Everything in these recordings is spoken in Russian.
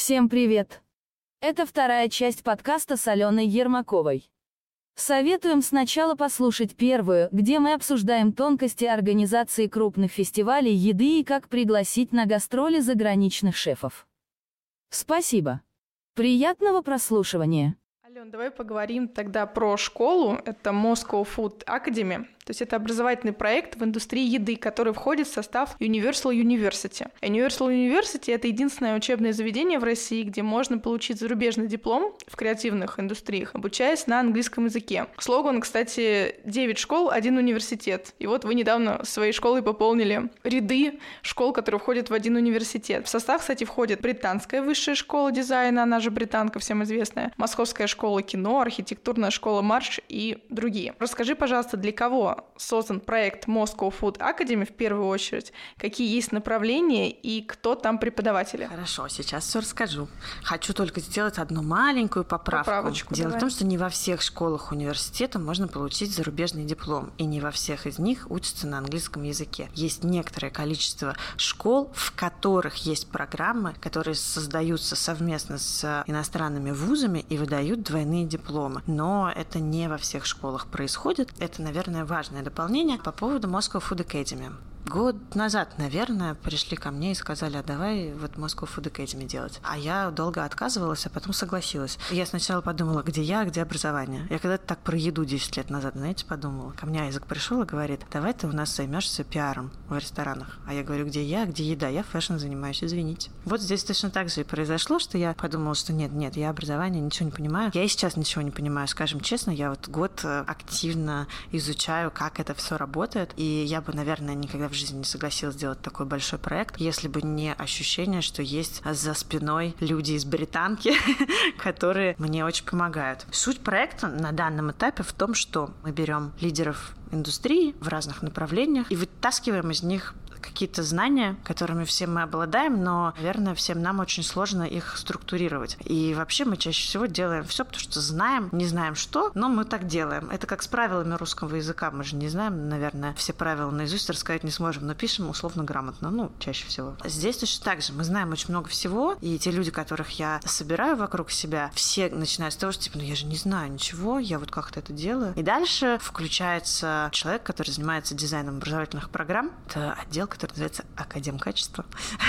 Всем привет! Это вторая часть подкаста с Аленой Ермаковой. Советуем сначала послушать первую, где мы обсуждаем тонкости организации крупных фестивалей еды и как пригласить на гастроли заграничных шефов. Спасибо. Приятного прослушивания. Ален, давай поговорим тогда про школу. Это Moscow Food Academy. То есть это образовательный проект в индустрии еды, который входит в состав Universal University. Universal University — это единственное учебное заведение в России, где можно получить зарубежный диплом в креативных индустриях, обучаясь на английском языке. Слоган, кстати, 9 школ, один университет. И вот вы недавно своей школой пополнили ряды школ, которые входят в один университет. В состав, кстати, входит британская высшая школа дизайна, она же британка, всем известная, Московская школа кино, архитектурная школа Марш и другие. Расскажи, пожалуйста, для кого создан проект Moscow Food Academy в первую очередь, какие есть направления и кто там преподаватели. Хорошо, сейчас все расскажу. Хочу только сделать одну маленькую поправку. Поправочку, Дело давай. в том, что не во всех школах университета можно получить зарубежный диплом, и не во всех из них учатся на английском языке. Есть некоторое количество школ, в которых есть программы, которые создаются совместно с иностранными вузами и выдают двойные дипломы. Но это не во всех школах происходит. Это, наверное, важное дополнение по поводу Moscow Food Academy. Год назад, наверное, пришли ко мне и сказали, а давай вот Moscow Food Academy делать. А я долго отказывалась, а потом согласилась. Я сначала подумала, где я, где образование. Я когда-то так про еду 10 лет назад, знаете, подумала. Ко мне язык пришел и говорит, давай ты у нас займешься пиаром в ресторанах. А я говорю, где я, где еда? Я fashion занимаюсь, извините. Вот здесь точно так же и произошло, что я подумала, что нет, нет, я образование ничего не понимаю. Я и сейчас ничего не понимаю, скажем честно. Я вот год э, активно изучаю, как это все работает. И я бы, наверное, никогда в жизни не согласилась сделать такой большой проект, если бы не ощущение, что есть за спиной люди из британки, которые мне очень помогают. Суть проекта на данном этапе в том, что мы берем лидеров индустрии в разных направлениях и вытаскиваем из них какие-то знания, которыми все мы обладаем, но, наверное, всем нам очень сложно их структурировать. И вообще мы чаще всего делаем все, потому что знаем, не знаем что, но мы так делаем. Это как с правилами русского языка. Мы же не знаем, наверное, все правила наизусть рассказать не сможем, но пишем условно грамотно, ну, чаще всего. Здесь точно так же. Мы знаем очень много всего, и те люди, которых я собираю вокруг себя, все начинают с того, что, типа, ну, я же не знаю ничего, я вот как-то это делаю. И дальше включается человек, который занимается дизайном образовательных программ. Это отдел, который называется Академ качества.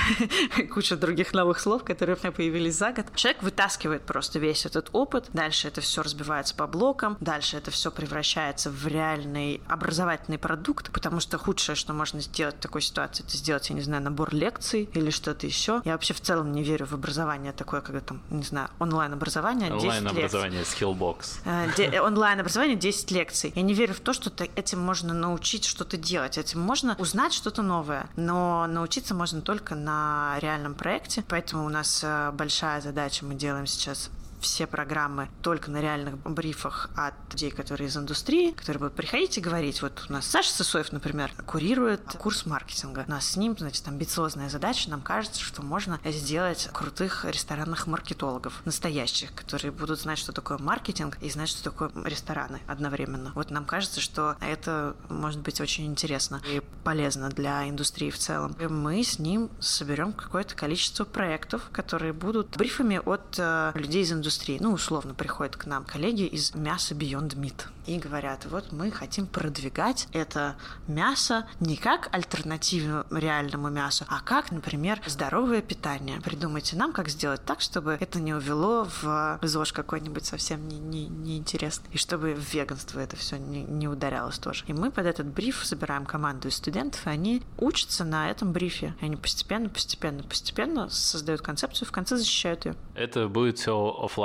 Куча других новых слов, которые у меня появились за год. Человек вытаскивает просто весь этот опыт. Дальше это все разбивается по блокам. Дальше это все превращается в реальный образовательный продукт, потому что худшее, что можно сделать в такой ситуации, это сделать, я не знаю, набор лекций или что-то еще. Я вообще в целом не верю в образование такое, когда там, не знаю, онлайн-образование, 10 лекций. Онлайн-образование, Skillbox. Э, де- онлайн-образование 10 лекций. Я не верю в то, что этим можно научить что-то делать. Этим можно узнать что-то новое. Но научиться можно только на реальном проекте. Поэтому у нас э, большая задача. Мы делаем сейчас все программы только на реальных брифах от людей, которые из индустрии, которые будут приходить и говорить. Вот у нас Саша Сысоев, например, курирует курс маркетинга. У нас с ним, значит, амбициозная задача. Нам кажется, что можно сделать крутых ресторанных маркетологов, настоящих, которые будут знать, что такое маркетинг и знать, что такое рестораны одновременно. Вот нам кажется, что это может быть очень интересно и полезно для индустрии в целом. И мы с ним соберем какое-то количество проектов, которые будут брифами от э, людей из индустрии. Ну, условно, приходят к нам коллеги из мяса Beyond Meat и говорят, вот мы хотим продвигать это мясо не как альтернативу реальному мясу, а как, например, здоровое питание. Придумайте нам, как сделать так, чтобы это не увело в ЗОЖ какой-нибудь совсем не, не, неинтересный, и чтобы в веганство это все не, не ударялось тоже. И мы под этот бриф собираем команду из студентов, и они учатся на этом брифе. И они постепенно, постепенно, постепенно создают концепцию, в конце защищают ее. Это будет все офлайн.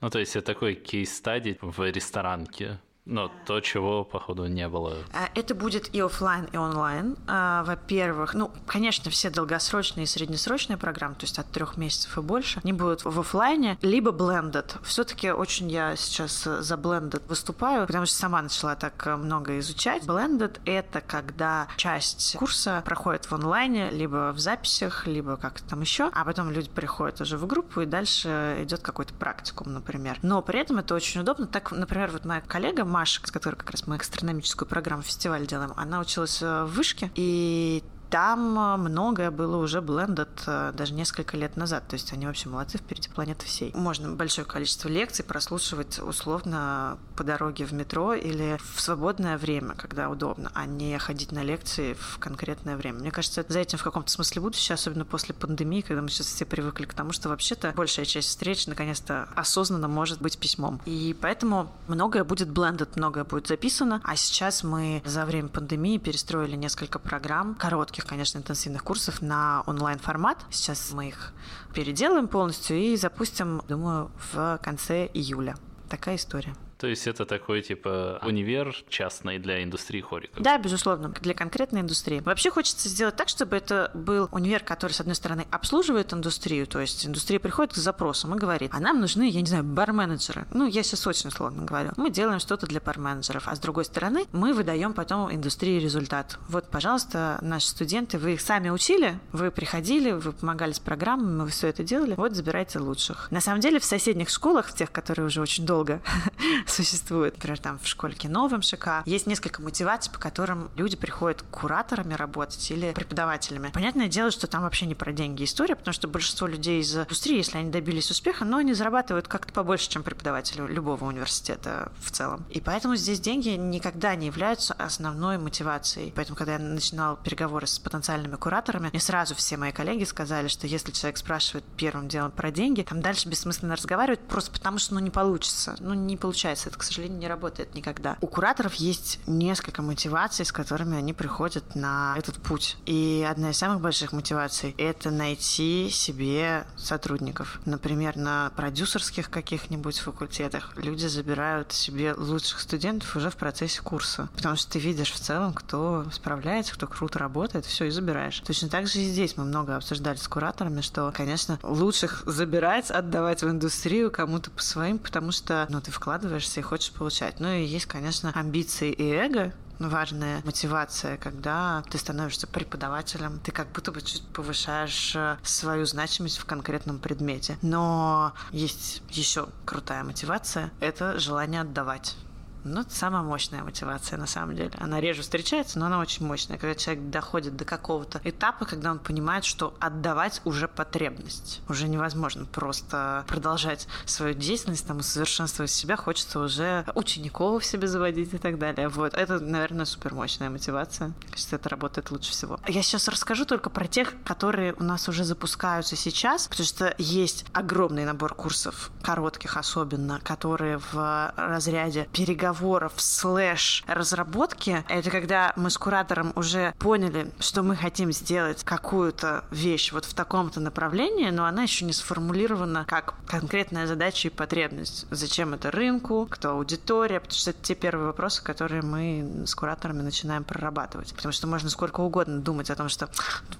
Ну, то есть это такой кейс-стадий в ресторанке. Но то, чего, походу, не было. А, Это будет и офлайн, и онлайн. А, Во-первых, ну, конечно, все долгосрочные и среднесрочные программы, то есть от трех месяцев и больше, они будут в офлайне, либо blended. Все-таки очень я сейчас за blended выступаю, потому что сама начала так много изучать. Blended — это когда часть курса проходит в онлайне, либо в записях, либо как там еще, а потом люди приходят уже в группу, и дальше идет какой-то практикум, например. Но при этом это очень удобно. Так, например, вот моя коллега Маша, с которой как раз мы астрономическую программу фестиваля делаем, она училась э, в вышке, и там э, многое было уже blended э, даже несколько лет назад. То есть они вообще молодцы впереди планеты всей. Можно большое количество лекций прослушивать условно по дороге в метро или в свободное время, когда удобно, а не ходить на лекции в конкретное время. Мне кажется, за этим в каком-то смысле будущее, особенно после пандемии, когда мы сейчас все привыкли к тому, что вообще-то большая часть встреч наконец-то осознанно может быть письмом. И поэтому многое будет blended, многое будет записано. А сейчас мы за время пандемии перестроили несколько программ, коротких, конечно, интенсивных курсов на онлайн-формат. Сейчас мы их переделаем полностью и запустим, думаю, в конце июля. Такая история. То есть это такой типа универ частный для индустрии хориков. Да, безусловно, для конкретной индустрии. Вообще хочется сделать так, чтобы это был универ, который, с одной стороны, обслуживает индустрию, то есть индустрия приходит к запросам и говорит, а нам нужны, я не знаю, бар-менеджеры. Ну, я сейчас очень сложно говорю. Мы делаем что-то для бар-менеджеров, а с другой стороны, мы выдаем потом индустрии результат. Вот, пожалуйста, наши студенты, вы их сами учили, вы приходили, вы помогали с программами, вы все это делали, вот забирайте лучших. На самом деле, в соседних школах, в тех, которые уже очень долго существует. Например, там в школе кино в МШК есть несколько мотиваций, по которым люди приходят кураторами работать или преподавателями. Понятное дело, что там вообще не про деньги история, потому что большинство людей из индустрии, если они добились успеха, но они зарабатывают как-то побольше, чем преподаватели любого университета в целом. И поэтому здесь деньги никогда не являются основной мотивацией. Поэтому, когда я начинал переговоры с потенциальными кураторами, мне сразу все мои коллеги сказали, что если человек спрашивает первым делом про деньги, там дальше бессмысленно разговаривать просто потому, что ну не получится. Ну не получается получается. Это, к сожалению, не работает никогда. У кураторов есть несколько мотиваций, с которыми они приходят на этот путь. И одна из самых больших мотиваций — это найти себе сотрудников. Например, на продюсерских каких-нибудь факультетах люди забирают себе лучших студентов уже в процессе курса. Потому что ты видишь в целом, кто справляется, кто круто работает, все, и забираешь. Точно так же и здесь мы много обсуждали с кураторами, что, конечно, лучших забирать, отдавать в индустрию кому-то по своим, потому что, ну, ты вкладываешь стараешься и хочешь получать. Ну и есть, конечно, амбиции и эго, важная мотивация, когда ты становишься преподавателем, ты как будто бы чуть повышаешь э, свою значимость в конкретном предмете. Но есть еще крутая мотивация — это желание отдавать. Ну, это самая мощная мотивация, на самом деле. Она реже встречается, но она очень мощная. Когда человек доходит до какого-то этапа, когда он понимает, что отдавать уже потребность. Уже невозможно просто продолжать свою деятельность, там, совершенствовать себя. Хочется уже учеников себе заводить и так далее. Вот. Это, наверное, супер мощная мотивация. Кажется, это работает лучше всего. Я сейчас расскажу только про тех, которые у нас уже запускаются сейчас, потому что есть огромный набор курсов, коротких особенно, которые в разряде переговоров переговоров слэш разработки, это когда мы с куратором уже поняли, что мы хотим сделать какую-то вещь вот в таком-то направлении, но она еще не сформулирована как конкретная задача и потребность. Зачем это рынку, кто аудитория, потому что это те первые вопросы, которые мы с кураторами начинаем прорабатывать. Потому что можно сколько угодно думать о том, что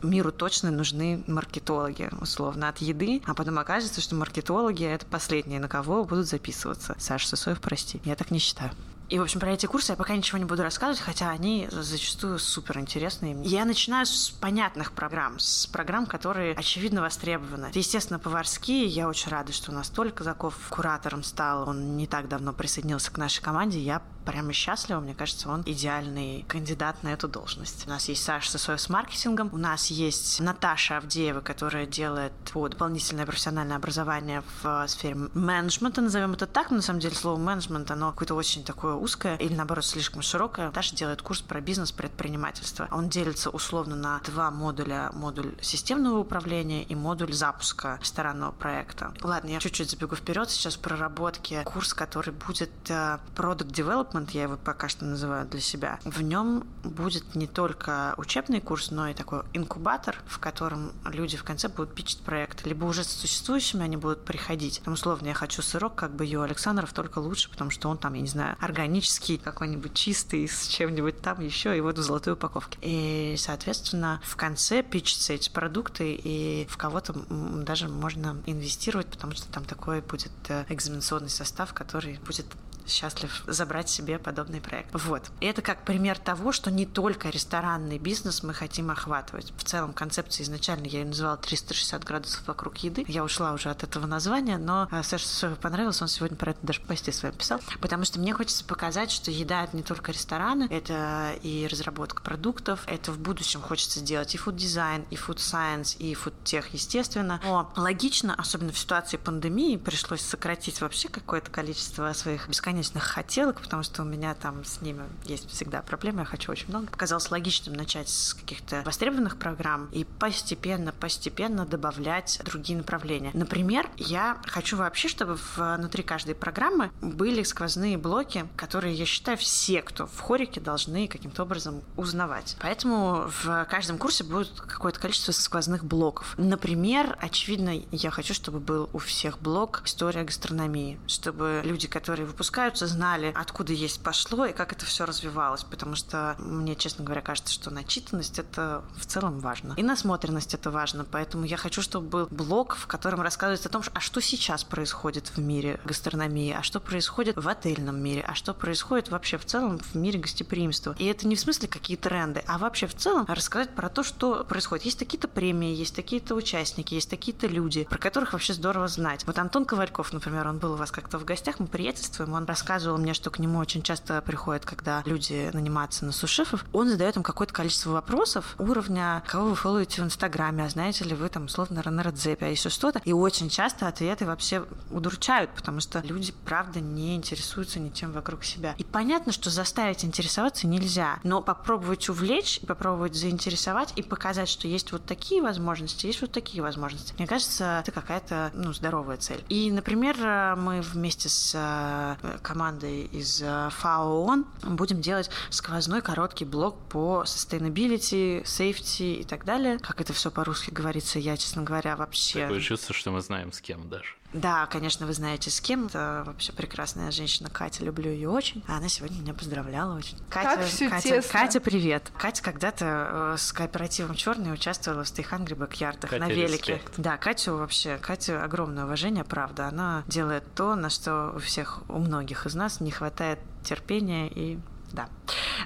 миру точно нужны маркетологи, условно, от еды, а потом окажется, что маркетологи — это последние, на кого будут записываться. Саша Сосоев, прости. Я так не считаю. И, в общем, про эти курсы я пока ничего не буду рассказывать, хотя они зачастую супер интересные. Я начинаю с понятных программ, с программ, которые очевидно востребованы. Естественно, поварские. Я очень рада, что у нас Толя Казаков куратором стал. Он не так давно присоединился к нашей команде. Я прямо счастлива. Мне кажется, он идеальный кандидат на эту должность. У нас есть Саша Сосоев с маркетингом. У нас есть Наташа Авдеева, которая делает дополнительное профессиональное образование в сфере менеджмента, назовем это так. Но на самом деле слово менеджмент, оно какое-то очень такое узкое или, наоборот, слишком широкое. Наташа делает курс про бизнес, предпринимательство. Он делится условно на два модуля. Модуль системного управления и модуль запуска ресторанного проекта. Ладно, я чуть-чуть забегу вперед. Сейчас проработки курс, который будет uh, Product Development Development, я его пока что называю для себя, в нем будет не только учебный курс, но и такой инкубатор, в котором люди в конце будут пичить проект. Либо уже с существующими они будут приходить. Там, условно, я хочу сырок, как бы Ю Александров, только лучше, потому что он там, я не знаю, органический, какой-нибудь чистый, с чем-нибудь там еще, и вот в золотой упаковке. И, соответственно, в конце пичатся эти продукты, и в кого-то даже можно инвестировать, потому что там такой будет э, экзаменационный состав, который будет счастлив забрать себе подобный проект. Вот. И это как пример того, что не только ресторанный бизнес мы хотим охватывать. В целом концепция изначально я ее называла 360 градусов вокруг еды. Я ушла уже от этого названия, но э, Саше понравилось, он сегодня про это даже в посте своем писал, потому что мне хочется показать, что еда — это не только рестораны, это и разработка продуктов, это в будущем хочется сделать и food-дизайн, и food science, и food tech, естественно. Но логично, особенно в ситуации пандемии, пришлось сократить вообще какое-то количество своих бесконечных хотелок, потому что у меня там с ними есть всегда проблемы, я хочу очень много. Показалось логичным начать с каких-то востребованных программ и постепенно, постепенно добавлять другие направления. Например, я хочу вообще, чтобы внутри каждой программы были сквозные блоки, которые, я считаю, все, кто в хорике, должны каким-то образом узнавать. Поэтому в каждом курсе будет какое-то количество сквозных блоков. Например, очевидно, я хочу, чтобы был у всех блок история гастрономии, чтобы люди, которые выпускаются, знали, откуда есть пошло и как это все развивалось, потому что мне, честно говоря, кажется, что начитанность это в целом важно. И насмотренность это важно, поэтому я хочу, чтобы был блок, в котором рассказывается о том, а что сейчас происходит в мире гастрономии, а что происходит в отельном мире, а что происходит вообще в целом в мире гостеприимства. И это не в смысле какие тренды, а вообще в целом рассказать про то, что происходит. Есть такие-то премии, есть такие-то участники, есть такие-то люди, про которых вообще здорово знать. Вот Антон Ковальков, например, он был у вас как-то в гостях, мы приятельствуем, он рассказывал мне, что к нему очень часто приходят, когда люди нанимаются на сушефов, он задает им какое-то количество вопросов уровня, кого вы фолловите в Инстаграме, а знаете ли вы там условно на Радзепе, а еще что-то. И очень часто ответы вообще удручают, потому что люди, правда, не интересуются ничем вокруг себя. И понятно, что заставить интересоваться нельзя, но попробовать увлечь, попробовать заинтересовать и показать, что есть вот такие возможности, есть вот такие возможности. Мне кажется, это какая-то ну, здоровая цель. И, например, мы вместе с э, командой из э, ФАО ООН будем делать сквозной короткий блок по sustainability, safety и так далее. Как это все по-русски говорится, я, честно говоря, вообще... Такое чувство, что мы знаем с кем даже. Да, конечно, вы знаете с кем. Это вообще прекрасная женщина Катя, люблю ее очень. А она сегодня меня поздравляла очень. Катя, как все Катя, тесно. Катя, привет. Катя когда-то э, с кооперативом Черный участвовала в Stay Hungry Backyard на велике. Респект. Да, Катю вообще, Катю огромное уважение, правда. Она делает то, на что у всех, у многих из нас не хватает терпения и да,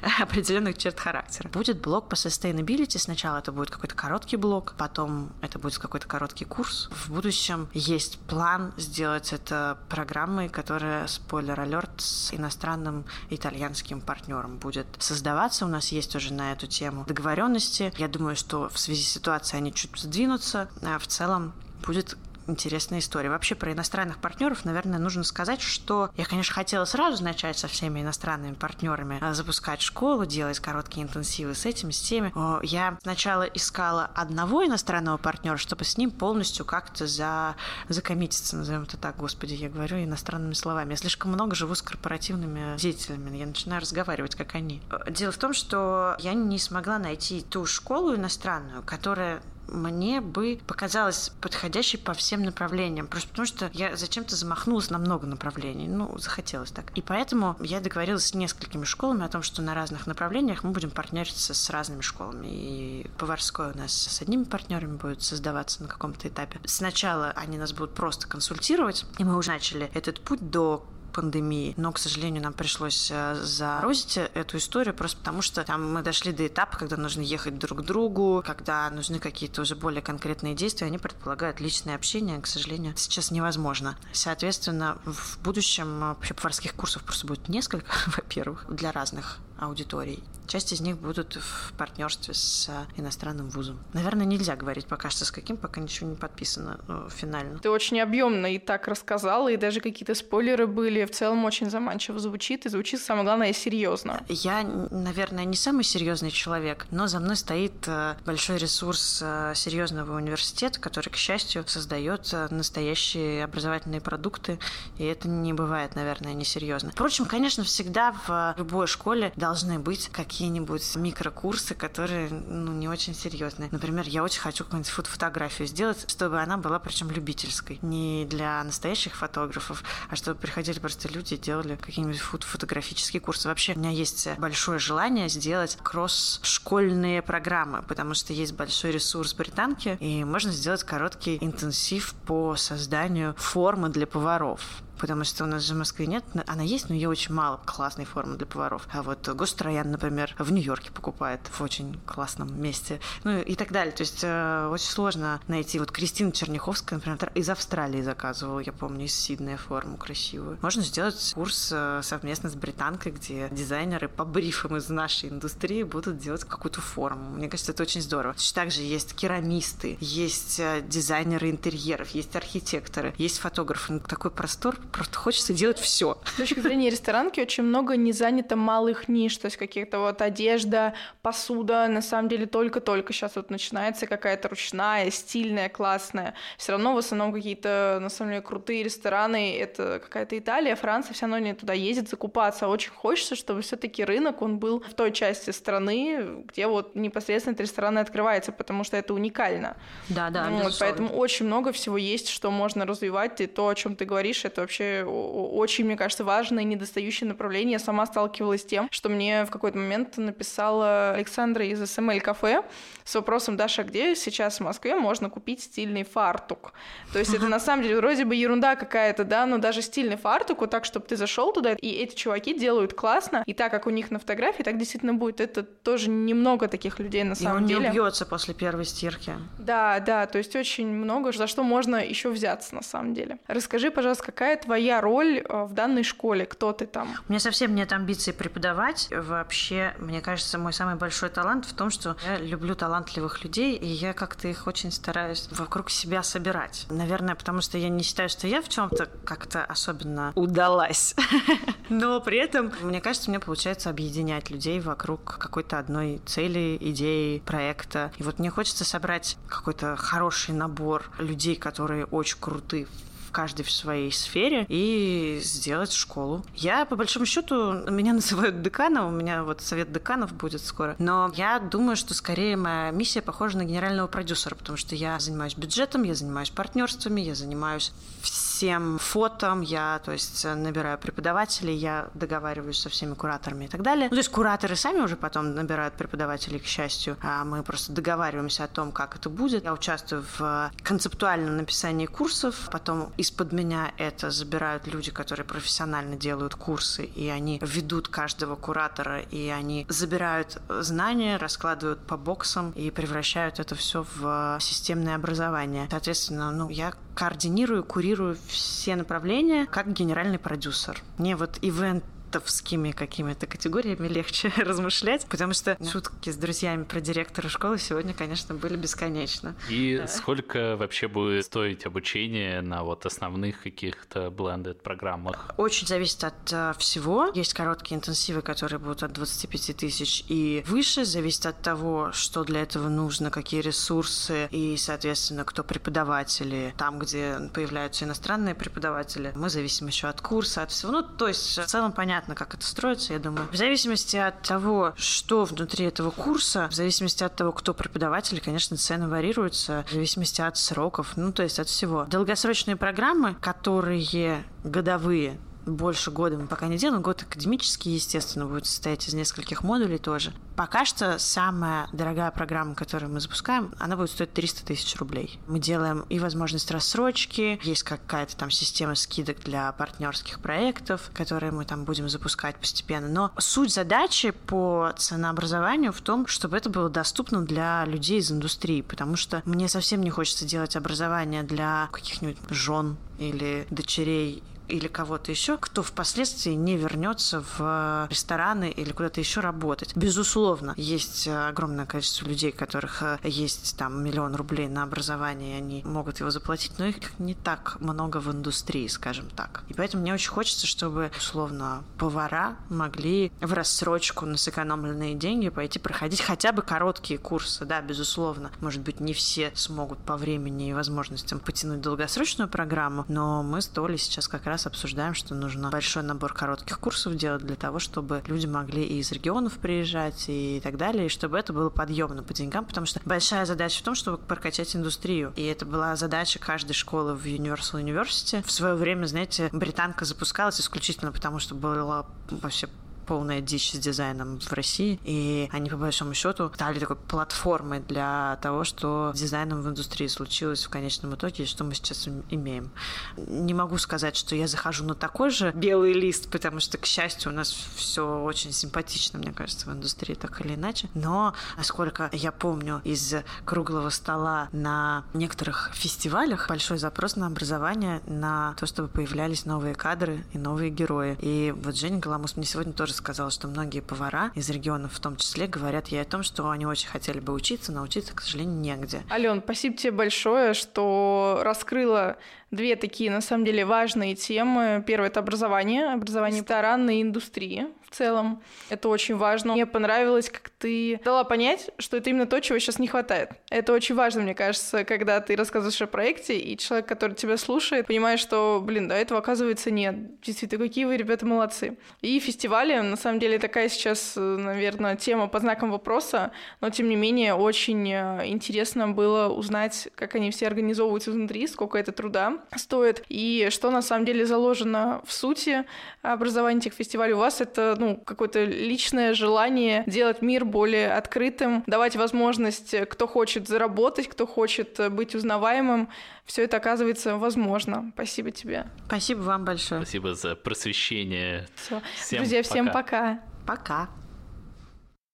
определенных черт характера. Будет блок по sustainability. Сначала это будет какой-то короткий блок, потом это будет какой-то короткий курс. В будущем есть план сделать это программой, которая, спойлер алерт, с иностранным итальянским партнером будет создаваться. У нас есть уже на эту тему договоренности. Я думаю, что в связи с ситуацией они чуть сдвинутся. А в целом будет интересная история. Вообще про иностранных партнеров, наверное, нужно сказать, что я, конечно, хотела сразу начать со всеми иностранными партнерами а, запускать школу, делать короткие интенсивы с этим, с теми. Я сначала искала одного иностранного партнера, чтобы с ним полностью как-то за... закоммититься, назовем это так, господи, я говорю иностранными словами. Я слишком много живу с корпоративными деятелями, я начинаю разговаривать, как они. Дело в том, что я не смогла найти ту школу иностранную, которая мне бы показалось подходящей по всем направлениям. Просто потому что я зачем-то замахнулась на много направлений. Ну, захотелось так. И поэтому я договорилась с несколькими школами о том, что на разных направлениях мы будем партнериться с разными школами. И поварской у нас с одними партнерами будет создаваться на каком-то этапе. Сначала они нас будут просто консультировать, и мы уже начали этот путь до пандемии. Но, к сожалению, нам пришлось э, заморозить эту историю просто потому, что там мы дошли до этапа, когда нужно ехать друг к другу, когда нужны какие-то уже более конкретные действия, они предполагают личное общение, к сожалению, сейчас невозможно. Соответственно, в будущем вообще поварских курсов просто будет несколько, во-первых, для разных аудиторий. Часть из них будут в партнерстве с иностранным вузом. Наверное, нельзя говорить пока что с каким, пока ничего не подписано ну, финально. Ты очень объемно и так рассказала, и даже какие-то спойлеры были. В целом очень заманчиво звучит, и звучит, самое главное, серьезно. Я, наверное, не самый серьезный человек, но за мной стоит э, большой ресурс э, серьезного университета, который, к счастью, создает настоящие образовательные продукты, и это не бывает, наверное, несерьезно. Впрочем, конечно, всегда в любой школе должны быть какие какие-нибудь микрокурсы, которые ну, не очень серьезные. Например, я очень хочу какую-нибудь фотографию сделать, чтобы она была причем любительской. Не для настоящих фотографов, а чтобы приходили просто люди и делали какие-нибудь фотографические курсы. Вообще, у меня есть большое желание сделать кросс-школьные программы, потому что есть большой ресурс британки, и можно сделать короткий интенсив по созданию формы для поваров потому что у нас же в Москве нет, она есть, но ее очень мало классной формы для поваров. А вот Гостроян, например, в Нью-Йорке покупает в очень классном месте, ну и так далее. То есть э, очень сложно найти. Вот Кристина Черняховская, например, из Австралии заказывала, я помню, из Сиднея форму красивую. Можно сделать курс э, совместно с британкой, где дизайнеры по брифам из нашей индустрии будут делать какую-то форму. Мне кажется, это очень здорово. Также есть керамисты, есть э, дизайнеры интерьеров, есть архитекторы, есть фотографы. Ну, такой простор, просто хочется делать все. С точки зрения ресторанки очень много не занято малых ниш, то есть каких-то вот одежда, посуда, на самом деле только-только сейчас вот начинается какая-то ручная, стильная, классная. Все равно в основном какие-то, на самом деле, крутые рестораны, это какая-то Италия, Франция, все равно не туда ездят закупаться. Очень хочется, чтобы все таки рынок, он был в той части страны, где вот непосредственно этот ресторан и открывается, потому что это уникально. Да, да, вот, Поэтому очень много всего есть, что можно развивать, и то, о чем ты говоришь, это вообще очень, мне кажется, важное и недостающее направление. Я сама сталкивалась с тем, что мне в какой-то момент написала Александра из SML кафе с вопросом, Даша, где сейчас в Москве можно купить стильный фартук? То есть это на самом деле вроде бы ерунда какая-то, да, но даже стильный фартук, вот так, чтобы ты зашел туда, и эти чуваки делают классно, и так, как у них на фотографии, так действительно будет. Это тоже немного таких людей на самом и он деле. не убьется после первой стирки. Да, да, то есть очень много, за что можно еще взяться на самом деле. Расскажи, пожалуйста, какая твоя роль э, в данной школе? Кто ты там? У меня совсем нет амбиций преподавать. Вообще, мне кажется, мой самый большой талант в том, что я люблю талантливых людей, и я как-то их очень стараюсь вокруг себя собирать. Наверное, потому что я не считаю, что я в чем-то как-то особенно удалась. Но при этом, мне кажется, мне получается объединять людей вокруг какой-то одной цели, идеи, проекта. И вот мне хочется собрать какой-то хороший набор людей, которые очень круты каждый в своей сфере и сделать школу. Я, по большому счету, меня называют деканом, у меня вот совет деканов будет скоро, но я думаю, что скорее моя миссия похожа на генерального продюсера, потому что я занимаюсь бюджетом, я занимаюсь партнерствами, я занимаюсь всем фотом, я, то есть, набираю преподавателей, я договариваюсь со всеми кураторами и так далее. Ну, то есть кураторы сами уже потом набирают преподавателей, к счастью, а мы просто договариваемся о том, как это будет. Я участвую в концептуальном написании курсов, потом из-под меня это забирают люди, которые профессионально делают курсы, и они ведут каждого куратора, и они забирают знания, раскладывают по боксам и превращают это все в системное образование. Соответственно, ну, я координирую, курирую все направления как генеральный продюсер. Мне вот ивент товскими какими-то категориями легче размышлять, потому что шутки с друзьями про директора школы сегодня, конечно, были бесконечно. И да. сколько вообще будет стоить обучение на вот основных каких-то blended программах? Очень зависит от uh, всего. Есть короткие интенсивы, которые будут от 25 тысяч и выше. Зависит от того, что для этого нужно, какие ресурсы и, соответственно, кто преподаватели. Там, где появляются иностранные преподаватели, мы зависим еще от курса, от всего. Ну, то есть в целом понятно, понятно, как это строится, я думаю. В зависимости от того, что внутри этого курса, в зависимости от того, кто преподаватель, конечно, цены варьируются, в зависимости от сроков, ну, то есть от всего. Долгосрочные программы, которые годовые, больше года мы пока не делаем. Год академический, естественно, будет состоять из нескольких модулей тоже. Пока что самая дорогая программа, которую мы запускаем, она будет стоить 300 тысяч рублей. Мы делаем и возможность рассрочки, есть какая-то там система скидок для партнерских проектов, которые мы там будем запускать постепенно. Но суть задачи по ценообразованию в том, чтобы это было доступно для людей из индустрии, потому что мне совсем не хочется делать образование для каких-нибудь жен или дочерей или кого-то еще, кто впоследствии не вернется в рестораны или куда-то еще работать. Безусловно, есть огромное количество людей, которых э, есть там миллион рублей на образование, и они могут его заплатить, но их не так много в индустрии, скажем так. И поэтому мне очень хочется, чтобы, условно, повара могли в рассрочку на сэкономленные деньги пойти проходить хотя бы короткие курсы, да, безусловно. Может быть, не все смогут по времени и возможностям потянуть долгосрочную программу, но мы с Толей сейчас как раз раз обсуждаем, что нужно большой набор коротких курсов делать для того, чтобы люди могли и из регионов приезжать и так далее, и чтобы это было подъемно по деньгам, потому что большая задача в том, чтобы прокачать индустрию. И это была задача каждой школы в Universal University. В свое время, знаете, британка запускалась исключительно потому, что было вообще полная дичь с дизайном в России, и они, по большому счету, стали такой платформой для того, что с дизайном в индустрии случилось в конечном итоге, и что мы сейчас имеем. Не могу сказать, что я захожу на такой же белый лист, потому что, к счастью, у нас все очень симпатично, мне кажется, в индустрии так или иначе. Но, насколько я помню, из круглого стола на некоторых фестивалях большой запрос на образование, на то, чтобы появлялись новые кадры и новые герои. И вот Женя Галамус мне сегодня тоже сказала, что многие повара из регионов в том числе говорят ей о том, что они очень хотели бы учиться, но учиться, к сожалению, негде. Ален, спасибо тебе большое, что раскрыла две такие, на самом деле, важные темы. Первое — это образование, образование ресторанной индустрии в целом. Это очень важно. Мне понравилось, как ты дала понять, что это именно то, чего сейчас не хватает. Это очень важно, мне кажется, когда ты рассказываешь о проекте, и человек, который тебя слушает, понимает, что, блин, да, этого оказывается нет. Действительно, какие вы, ребята, молодцы. И фестивали, на самом деле, такая сейчас, наверное, тема по знакам вопроса, но, тем не менее, очень э, интересно было узнать, как они все организовываются внутри, сколько это труда стоит, и что на самом деле заложено в сути образования этих фестивалей. У вас это ну, какое-то личное желание делать мир более открытым, давать возможность, кто хочет заработать, кто хочет быть узнаваемым. Все это оказывается возможно. Спасибо тебе. Спасибо вам большое. Спасибо за просвещение. Все. Всем Друзья, всем пока. Пока.